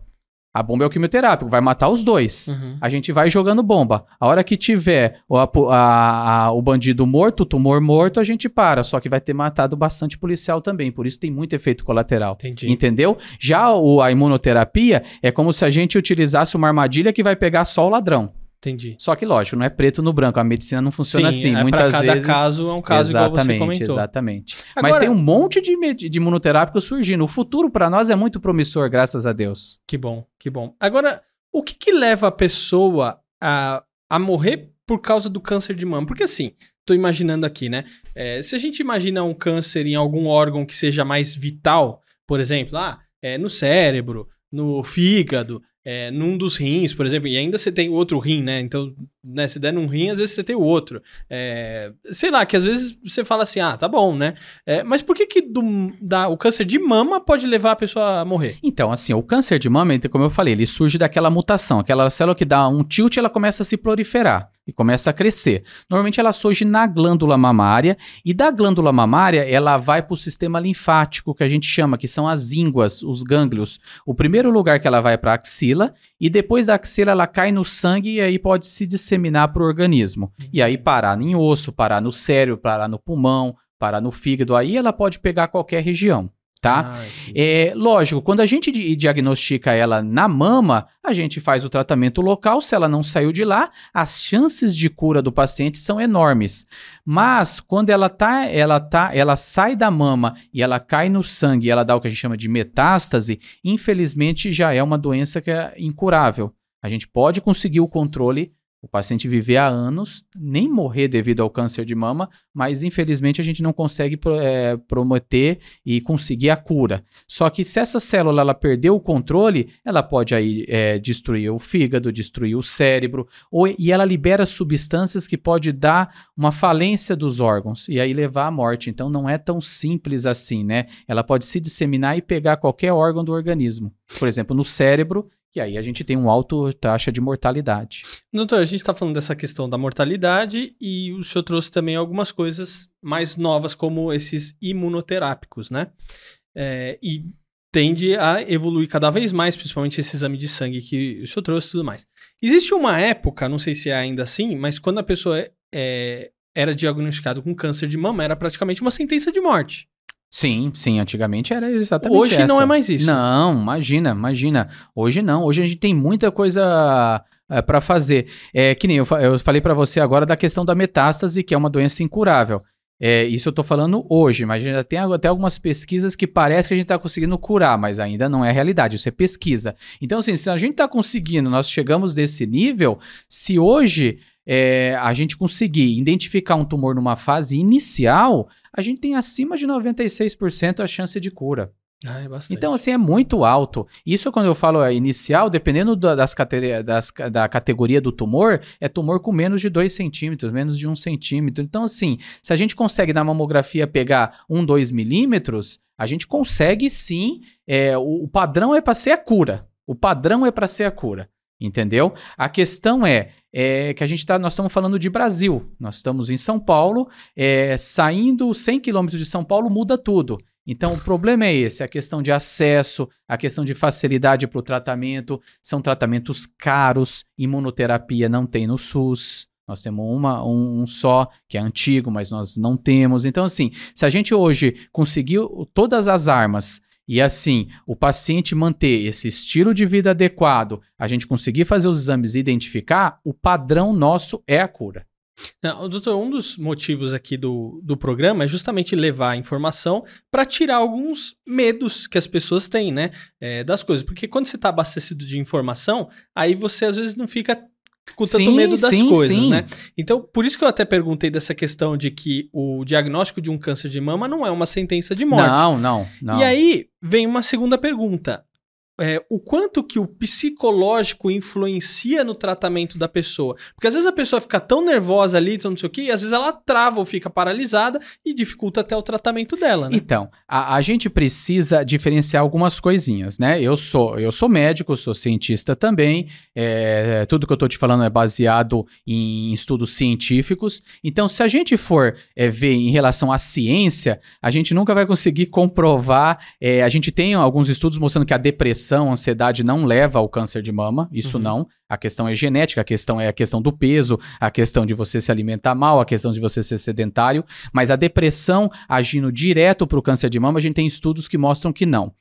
A bomba é o quimioterápico, vai matar os dois. Uhum. A gente vai jogando bomba. A hora que tiver o, a, a, a, o bandido morto, o tumor morto, a gente para. Só que vai ter matado bastante policial também. Por isso tem muito efeito colateral. Entendi. Entendeu? Já o, a imunoterapia é como se a gente utilizasse uma armadilha que vai pegar só o ladrão. Entendi. Só que, lógico, não é preto no branco. A medicina não funciona Sim, assim. É Muitas cada vezes. caso é um caso exatamente, igual você comentou. Exatamente. Agora, Mas tem um monte de, de imunoterápico surgindo. O futuro para nós é muito promissor, graças a Deus. Que bom, que bom. Agora, o que, que leva a pessoa a, a morrer por causa do câncer de mama? Porque assim, tô imaginando aqui, né? É, se a gente imagina um câncer em algum órgão que seja mais vital, por exemplo, ah, é, no cérebro, no fígado, é, num dos rins, por exemplo, e ainda você tem outro rim, né? Então, né, se der num rim, às vezes você tem o outro. É, sei lá, que às vezes você fala assim, ah, tá bom, né? É, mas por que, que do, da, o câncer de mama pode levar a pessoa a morrer? Então, assim, o câncer de mama, como eu falei, ele surge daquela mutação. Aquela célula que dá um tilt, ela começa a se proliferar e começa a crescer. Normalmente ela surge na glândula mamária e da glândula mamária ela vai para o sistema linfático que a gente chama, que são as ínguas, os gânglios. O primeiro lugar que ela vai para a axila e depois da axila ela cai no sangue e aí pode se disseminar para o organismo. E aí parar em osso, parar no cérebro, parar no pulmão, parar no fígado, aí ela pode pegar qualquer região tá? Ah, é, lógico, quando a gente diagnostica ela na mama, a gente faz o tratamento local. Se ela não saiu de lá, as chances de cura do paciente são enormes. Mas quando ela tá, ela tá, ela sai da mama e ela cai no sangue, e ela dá o que a gente chama de metástase, infelizmente já é uma doença que é incurável. A gente pode conseguir o controle o paciente viver há anos, nem morrer devido ao câncer de mama, mas infelizmente a gente não consegue é, prometer e conseguir a cura. Só que se essa célula ela perder o controle, ela pode aí é, destruir o fígado, destruir o cérebro, ou, e ela libera substâncias que pode dar uma falência dos órgãos e aí levar à morte. Então não é tão simples assim, né? Ela pode se disseminar e pegar qualquer órgão do organismo. Por exemplo, no cérebro, e aí a gente tem uma alta taxa de mortalidade. Doutor, a gente está falando dessa questão da mortalidade e o senhor trouxe também algumas coisas mais novas, como esses imunoterápicos, né? É, e tende a evoluir cada vez mais, principalmente esse exame de sangue que o senhor trouxe e tudo mais. Existe uma época, não sei se é ainda assim, mas quando a pessoa é, era diagnosticada com câncer de mama, era praticamente uma sentença de morte. Sim, sim, antigamente era exatamente Hoje essa. não é mais isso. Não, imagina, imagina. Hoje não, hoje a gente tem muita coisa é, para fazer. É que nem eu, eu falei para você agora da questão da metástase, que é uma doença incurável. É, isso eu tô falando hoje, mas já tem até algumas pesquisas que parece que a gente tá conseguindo curar, mas ainda não é realidade, isso é pesquisa. Então, assim, se a gente tá conseguindo, nós chegamos desse nível, se hoje é, a gente conseguir identificar um tumor numa fase inicial, a gente tem acima de 96% a chance de cura. Ah, é então, assim, é muito alto. Isso quando eu falo é, inicial, dependendo da, das, das, da categoria do tumor, é tumor com menos de 2 centímetros, menos de 1 um centímetro. Então, assim, se a gente consegue na mamografia pegar 1, 2 milímetros, a gente consegue sim. É, o, o padrão é para ser a cura. O padrão é para ser a cura. Entendeu? A questão é, é que a gente tá, nós estamos falando de Brasil. Nós estamos em São Paulo, é, saindo 100 quilômetros de São Paulo muda tudo. Então, o problema é esse: a questão de acesso, a questão de facilidade para o tratamento. São tratamentos caros, imunoterapia não tem no SUS. Nós temos uma, um, um, só, que é antigo, mas nós não temos. Então, assim, se a gente hoje conseguiu todas as armas e assim, o paciente manter esse estilo de vida adequado, a gente conseguir fazer os exames e identificar, o padrão nosso é a cura. Não, doutor, um dos motivos aqui do, do programa é justamente levar a informação para tirar alguns medos que as pessoas têm, né? É, das coisas. Porque quando você está abastecido de informação, aí você às vezes não fica com tanto sim, medo das sim, coisas, sim. né? Então, por isso que eu até perguntei dessa questão de que o diagnóstico de um câncer de mama não é uma sentença de morte. Não, não, não. E aí vem uma segunda pergunta é, o quanto que o psicológico influencia no tratamento da pessoa. Porque às vezes a pessoa fica tão nervosa ali, não sei o que, e às vezes ela trava ou fica paralisada e dificulta até o tratamento dela, né? Então, a, a gente precisa diferenciar algumas coisinhas, né? Eu sou, eu sou médico, sou cientista também, é, tudo que eu tô te falando é baseado em estudos científicos. Então, se a gente for é, ver em relação à ciência, a gente nunca vai conseguir comprovar. É, a gente tem alguns estudos mostrando que a depressão depressão, ansiedade não leva ao câncer de mama, isso uhum. não. A questão é genética, a questão é a questão do peso, a questão de você se alimentar mal, a questão de você ser sedentário, mas a depressão agindo direto para o câncer de mama, a gente tem estudos que mostram que não.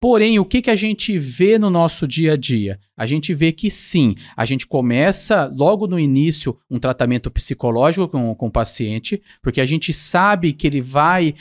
Porém, o que, que a gente vê no nosso dia a dia? A gente vê que sim, a gente começa logo no início um tratamento psicológico com, com o paciente, porque a gente sabe que ele vai.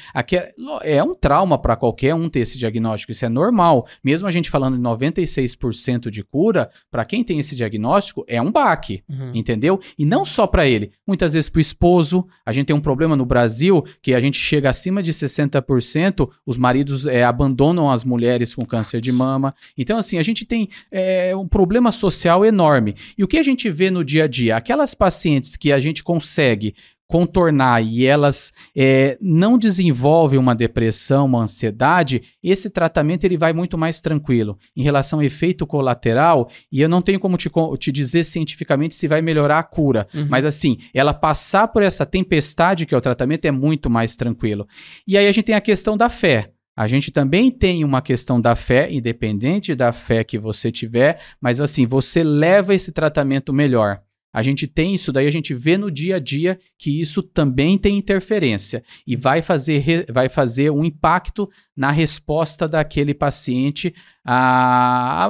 É um trauma para qualquer um ter esse diagnóstico, isso é normal. Mesmo a gente falando em 96% de cura, para quem tem esse diagnóstico, é um baque, uhum. entendeu? E não só para ele, muitas vezes para o esposo. A gente tem um problema no Brasil que a gente chega acima de 60%, os maridos é, abandonam as mulheres com câncer de mama. Então, assim, a gente tem é, um problema social enorme. E o que a gente vê no dia a dia? Aquelas pacientes que a gente consegue contornar e elas é, não desenvolvem uma depressão, uma ansiedade, esse tratamento ele vai muito mais tranquilo. Em relação ao efeito colateral, e eu não tenho como te, te dizer cientificamente se vai melhorar a cura, uhum. mas assim, ela passar por essa tempestade que é o tratamento é muito mais tranquilo. E aí a gente tem a questão da fé. A gente também tem uma questão da fé, independente da fé que você tiver, mas assim, você leva esse tratamento melhor. A gente tem isso daí, a gente vê no dia a dia que isso também tem interferência e vai fazer, vai fazer um impacto na resposta daquele paciente a,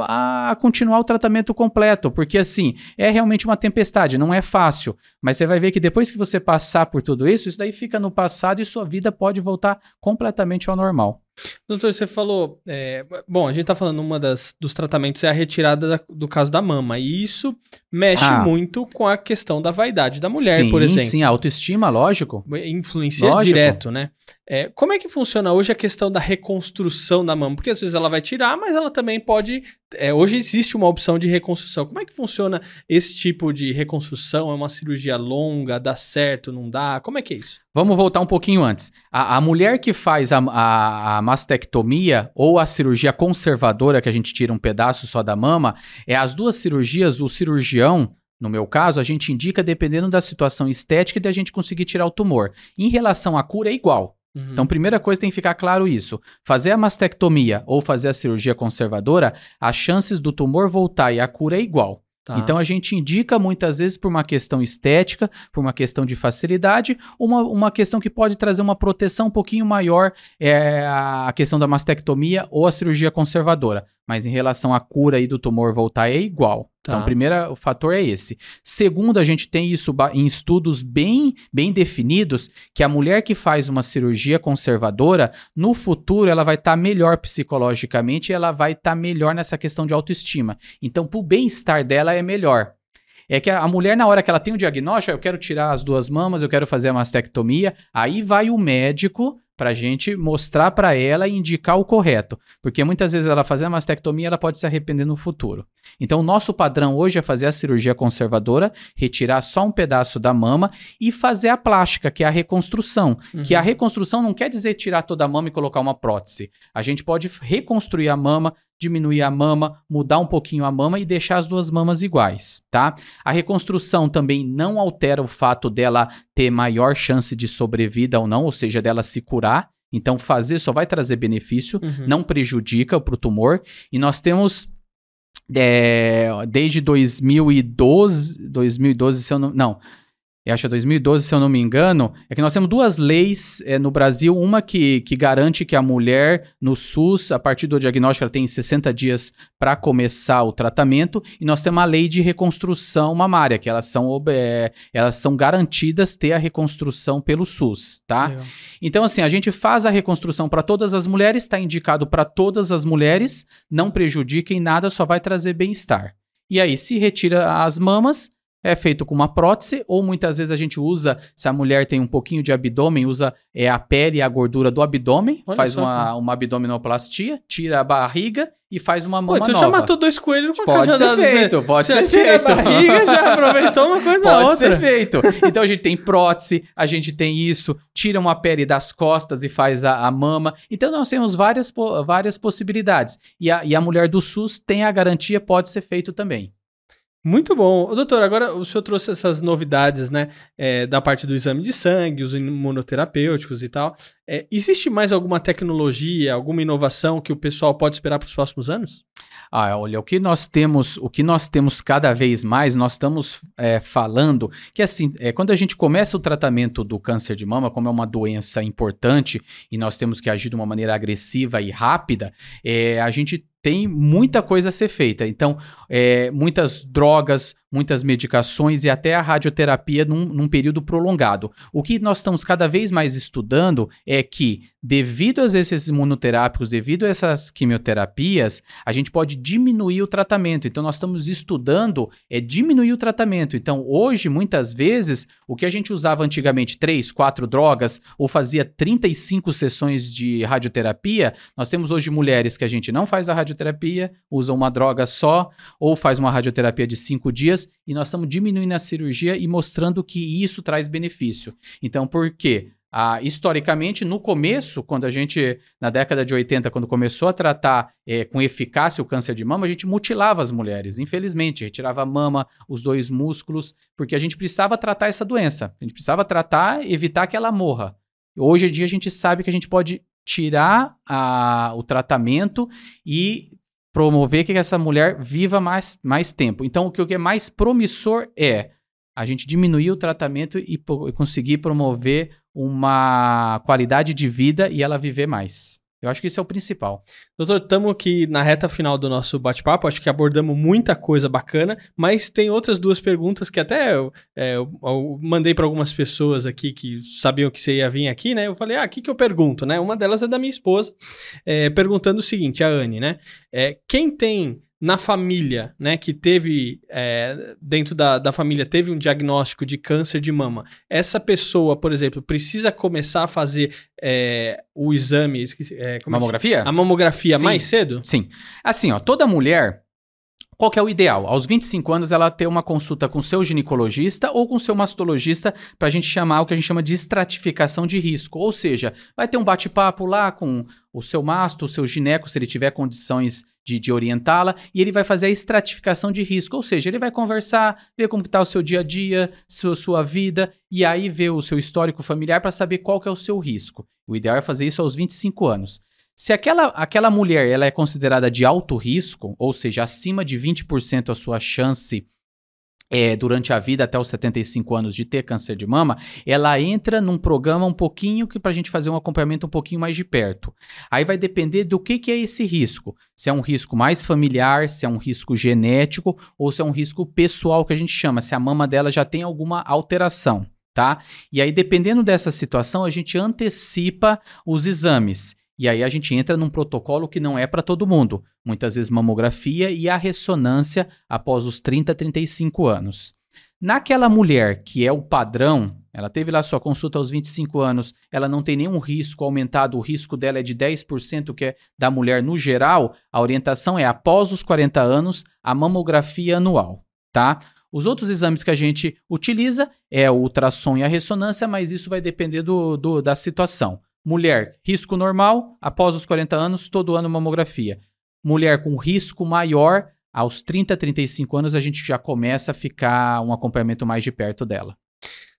a, a, continuar o tratamento completo, porque assim, é realmente uma tempestade, não é fácil, mas você vai ver que depois que você passar por tudo isso, isso daí fica no passado e sua vida pode voltar completamente ao normal. Doutor, você falou. é, bom, a gente tá falando uma das dos tratamentos é a retirada da- do caso da mama. E isso mexe Ah. muito com a questão da vaidade da mulher, sim, por exemplo. Sim, a autoestima, lógico. Influencia Lógico. direto, né? É, como é que funciona hoje a questão da reconstrução da mama? Porque às vezes ela vai tirar, mas ela também pode. é, hoje existe uma opção de reconstrução. Como é que funciona esse tipo de reconstrução? É uma cirurgia longa? Dá certo? Não dá? Como é que é isso? Vamos voltar um pouquinho antes. A, a mulher que faz a, a- a mastectomia ou a cirurgia conservadora, que a gente tira um pedaço só da mama, é as duas cirurgias, o cirurgião, no meu caso, a gente indica dependendo da situação estética e da gente conseguir tirar o tumor. Em relação à cura, é igual. Uhum. Então, primeira coisa tem que ficar claro isso. Fazer a mastectomia ou fazer a cirurgia conservadora, as chances do tumor voltar e a cura é igual. Tá. Então a gente indica muitas vezes por uma questão estética, por uma questão de facilidade, uma, uma questão que pode trazer uma proteção um pouquinho maior, é a questão da mastectomia ou a cirurgia conservadora. Mas em relação à cura aí do tumor voltar é igual. Tá. Então, o primeiro fator é esse. Segundo, a gente tem isso em estudos bem, bem definidos, que a mulher que faz uma cirurgia conservadora, no futuro ela vai estar melhor psicologicamente e ela vai estar melhor nessa questão de autoestima. Então, pro bem-estar dela é melhor. É que a a mulher, na hora que ela tem o diagnóstico, "Ah, eu quero tirar as duas mamas, eu quero fazer a mastectomia, aí vai o médico pra gente mostrar pra ela e indicar o correto. Porque muitas vezes ela fazer a mastectomia, ela pode se arrepender no futuro. Então, o nosso padrão hoje é fazer a cirurgia conservadora, retirar só um pedaço da mama e fazer a plástica, que é a reconstrução. Que a reconstrução não quer dizer tirar toda a mama e colocar uma prótese. A gente pode reconstruir a mama, diminuir a mama, mudar um pouquinho a mama e deixar as duas mamas iguais, tá? A reconstrução também não altera o fato dela ter maior chance de sobrevida ou não, ou seja, dela se curar. Então, fazer só vai trazer benefício, Uhum. não prejudica para o tumor. E nós temos é, desde 2012, 2012, se eu não. Não. Eu acho que é 2012, se eu não me engano, é que nós temos duas leis é, no Brasil. Uma que, que garante que a mulher no SUS, a partir do diagnóstico, ela tem 60 dias para começar o tratamento. E nós temos a lei de reconstrução mamária, que elas são, é, elas são garantidas ter a reconstrução pelo SUS, tá? Legal. Então, assim, a gente faz a reconstrução para todas as mulheres, está indicado para todas as mulheres, não prejudica em nada, só vai trazer bem-estar. E aí, se retira as mamas, é feito com uma prótese, ou muitas vezes a gente usa, se a mulher tem um pouquinho de abdômen, usa é, a pele e a gordura do abdômen, Olha faz só, uma, uma abdominoplastia, tira a barriga e faz uma Pô, mama então nova. já matou dois coelhos com a Pode ser. Você- feito, pode ser feito. a barriga, já aproveitou uma coisa Pode outra. ser feito. Então a gente tem prótese, a gente tem isso, tira uma pele das costas e faz a, a mama. Então nós temos várias, várias possibilidades. E a, e a mulher do SUS tem a garantia, pode ser feito também. Muito bom. Doutor, agora o senhor trouxe essas novidades, né? é, da parte do exame de sangue, os imunoterapêuticos e tal. É, existe mais alguma tecnologia, alguma inovação que o pessoal pode esperar para os próximos anos? Ah, olha, o que nós temos, o que nós temos cada vez mais, nós estamos é, falando que assim, é, quando a gente começa o tratamento do câncer de mama, como é uma doença importante e nós temos que agir de uma maneira agressiva e rápida, é, a gente tem muita coisa a ser feita. Então, é, muitas drogas, muitas medicações e até a radioterapia num, num período prolongado. O que nós estamos cada vez mais estudando é que, devido a esses imunoterápicos, devido a essas quimioterapias, a gente pode diminuir o tratamento. Então, nós estamos estudando é diminuir o tratamento. Então, hoje, muitas vezes, o que a gente usava antigamente, três, quatro drogas, ou fazia 35 sessões de radioterapia, nós temos hoje mulheres que a gente não faz a radioterapia, usa uma droga só, ou faz uma radioterapia de cinco dias, e nós estamos diminuindo a cirurgia e mostrando que isso traz benefício. Então, por quê? Ah, historicamente, no começo, quando a gente, na década de 80, quando começou a tratar eh, com eficácia o câncer de mama, a gente mutilava as mulheres, infelizmente, retirava a mama, os dois músculos, porque a gente precisava tratar essa doença, a gente precisava tratar, evitar que ela morra. Hoje em dia a gente sabe que a gente pode tirar a- o tratamento e promover que essa mulher viva mais, mais tempo. Então, o que é mais promissor é a gente diminuir o tratamento e e conseguir promover uma qualidade de vida e ela viver mais. Eu acho que isso é o principal. Doutor, estamos aqui na reta final do nosso bate-papo. Acho que abordamos muita coisa bacana, mas tem outras duas perguntas que até eu, é, eu, mandei para algumas pessoas aqui que sabiam que você ia vir aqui, né? Eu falei, ah, o que, que eu pergunto, né? Uma delas é da minha esposa, é, perguntando o seguinte, a Anne, né? É, quem tem na família, né, que teve, é, dentro da, da família, teve um diagnóstico de câncer de mama, essa pessoa, por exemplo, precisa começar a fazer é, o exame. É, mamografia? A mamografia Sim. mais cedo? Sim. Assim, ó, toda mulher qual que é o ideal? Aos 25 anos, ela ter uma consulta com seu ginecologista ou com seu mastologista para a gente chamar o que a gente chama de estratificação de risco. Ou seja, vai ter um bate-papo lá com o seu masto, o seu gineco, se ele tiver condições de, de orientá-la, e ele vai fazer a estratificação de risco. Ou seja, ele vai conversar, ver como está o seu dia a dia, sua, sua vida, e aí ver o seu histórico familiar para saber qual que é o seu risco. O ideal é fazer isso aos 25 anos. Se aquela, aquela mulher ela é considerada de alto risco, ou seja, acima de 20% a sua chance é, durante a vida até os 75 anos de ter câncer de mama, ela entra num programa um pouquinho que para a gente fazer um acompanhamento um pouquinho mais de perto. Aí vai depender do que, que é esse risco. Se é um risco mais familiar, se é um risco genético ou se é um risco pessoal que a gente chama, se a mama dela já tem alguma alteração. Tá? E aí, dependendo dessa situação, a gente antecipa os exames. E aí a gente entra num protocolo que não é para todo mundo. Muitas vezes mamografia e a ressonância após os 30, 35 anos. Naquela mulher que é o padrão, ela teve lá sua consulta aos 25 anos, ela não tem nenhum risco aumentado, o risco dela é de 10%, que é da mulher no geral, a orientação é após os 40 anos, a mamografia anual, tá? Os outros exames que a gente utiliza é o ultrassom e a ressonância, mas isso vai depender do, do da situação. Mulher, risco normal, após os 40 anos, todo ano mamografia. Mulher com risco maior, aos 30, 35 anos, a gente já começa a ficar um acompanhamento mais de perto dela.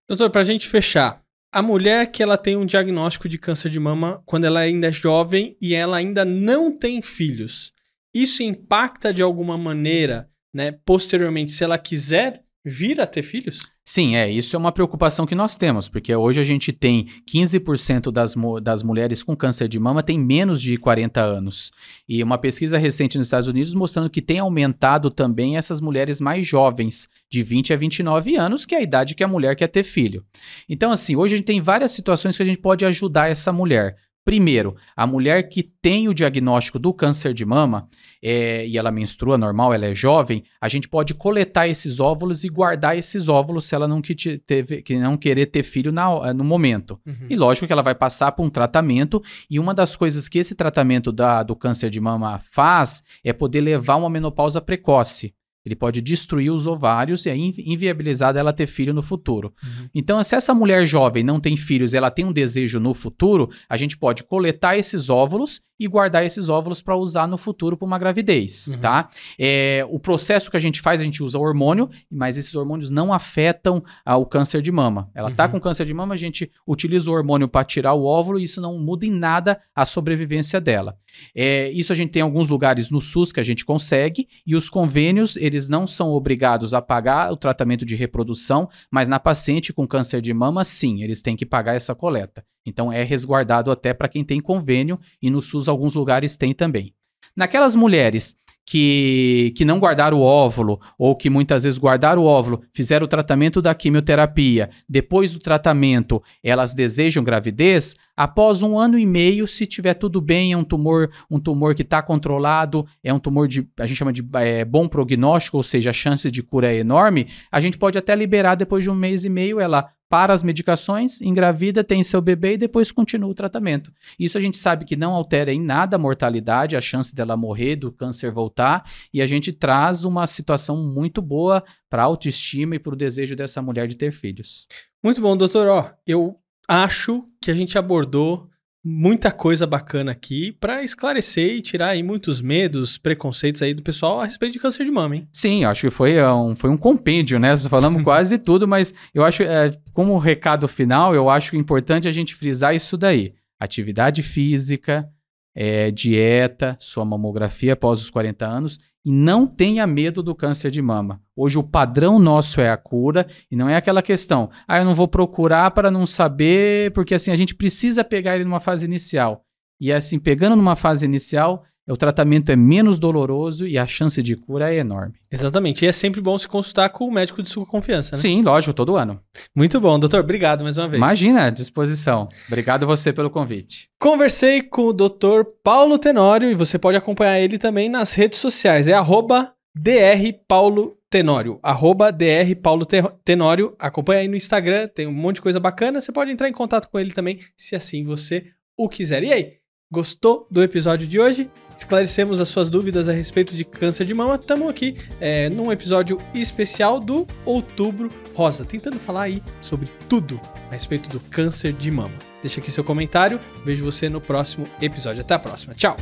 Doutor, para a gente fechar, a mulher que ela tem um diagnóstico de câncer de mama quando ela ainda é jovem e ela ainda não tem filhos, isso impacta de alguma maneira, né, posteriormente, se ela quiser vir a ter filhos? Sim, é. Isso é uma preocupação que nós temos, porque hoje a gente tem 15% das, das mulheres com câncer de mama tem menos de 40 anos. E uma pesquisa recente nos Estados Unidos mostrando que tem aumentado também essas mulheres mais jovens, de 20 a 29 anos, que é a idade que a mulher quer ter filho. Então, assim, hoje a gente tem várias situações que a gente pode ajudar essa mulher. Primeiro, a mulher que tem o diagnóstico do câncer de mama é, e ela menstrua normal, ela é jovem, a gente pode coletar esses óvulos e guardar esses óvulos se ela não, que teve, que não querer ter filho na, no momento. Uhum. E lógico que ela vai passar por um tratamento, e uma das coisas que esse tratamento da, do câncer de mama faz é poder levar uma menopausa precoce. Ele pode destruir os ovários e aí inviabilizar ela ter filho no futuro. Uhum. Então, se essa mulher jovem não tem filhos, ela tem um desejo no futuro, a gente pode coletar esses óvulos e guardar esses óvulos para usar no futuro para uma gravidez, uhum. tá? É, o processo que a gente faz, a gente usa hormônio, mas esses hormônios não afetam ah, o câncer de mama. Ela tá uhum. tá com câncer de mama, a gente utiliza o hormônio para tirar o óvulo e isso não muda em nada a sobrevivência dela. É, isso a gente tem alguns lugares no SUS que a gente consegue e os convênios, eles não são obrigados a pagar o tratamento de reprodução, mas na paciente com câncer de mama, sim, eles têm que pagar essa coleta. Então é resguardado até para quem tem convênio e no SUS alguns lugares tem também. Naquelas mulheres que, que não guardaram o óvulo, ou que muitas vezes guardaram o óvulo, fizeram o tratamento da quimioterapia, depois do tratamento elas desejam gravidez, após um ano e meio, se tiver tudo bem, é um tumor, um tumor que está controlado, é um tumor de, a gente chama de é, bom prognóstico, ou seja, a chance de cura é enorme, a gente pode até liberar depois de um mês e meio ela para as medicações, engravida, tem seu bebê e depois continua o tratamento. Isso a gente sabe que não altera em nada a mortalidade, a chance dela morrer, do câncer voltar, e a gente traz uma situação muito boa para a autoestima e para o desejo dessa mulher de ter filhos. Muito bom, doutor. Ó, eu acho que a gente abordou muita coisa bacana aqui para esclarecer e tirar aí muitos medos, preconceitos aí do pessoal a respeito de câncer de mama, hein? Sim, acho que foi é, um, foi um compêndio, né? Falamos quase tudo, mas eu acho, é, como recado final, eu acho importante a gente frisar isso daí. Atividade física, é, dieta, sua mamografia após os 40 anos e não tenha medo do câncer de mama. Hoje o padrão nosso é a cura e não é aquela questão, ah, eu não vou procurar para não saber, porque assim a gente precisa pegar ele numa fase inicial. E assim, pegando numa fase inicial, o tratamento é menos doloroso e a chance de cura é enorme. Exatamente. E é sempre bom se consultar com o médico de sua confiança, né? Sim, lógico, todo ano. Muito bom, doutor. Obrigado mais uma vez. Imagina, à disposição. Obrigado você pelo convite. Conversei com o doutor Paulo Tenório e você pode acompanhar ele também nas redes sociais. É arroba drpaulo Tenório, arroba DR Paulo Tenório. Acompanha aí no Instagram, tem um monte de coisa bacana. Você pode entrar em contato com ele também, se assim você o quiser. E aí, gostou do episódio de hoje? Esclarecemos as suas dúvidas a respeito de câncer de mama. Estamos aqui é, num episódio especial do Outubro Rosa, tentando falar aí sobre tudo a respeito do câncer de mama. Deixa aqui seu comentário. Vejo você no próximo episódio. Até a próxima. Tchau!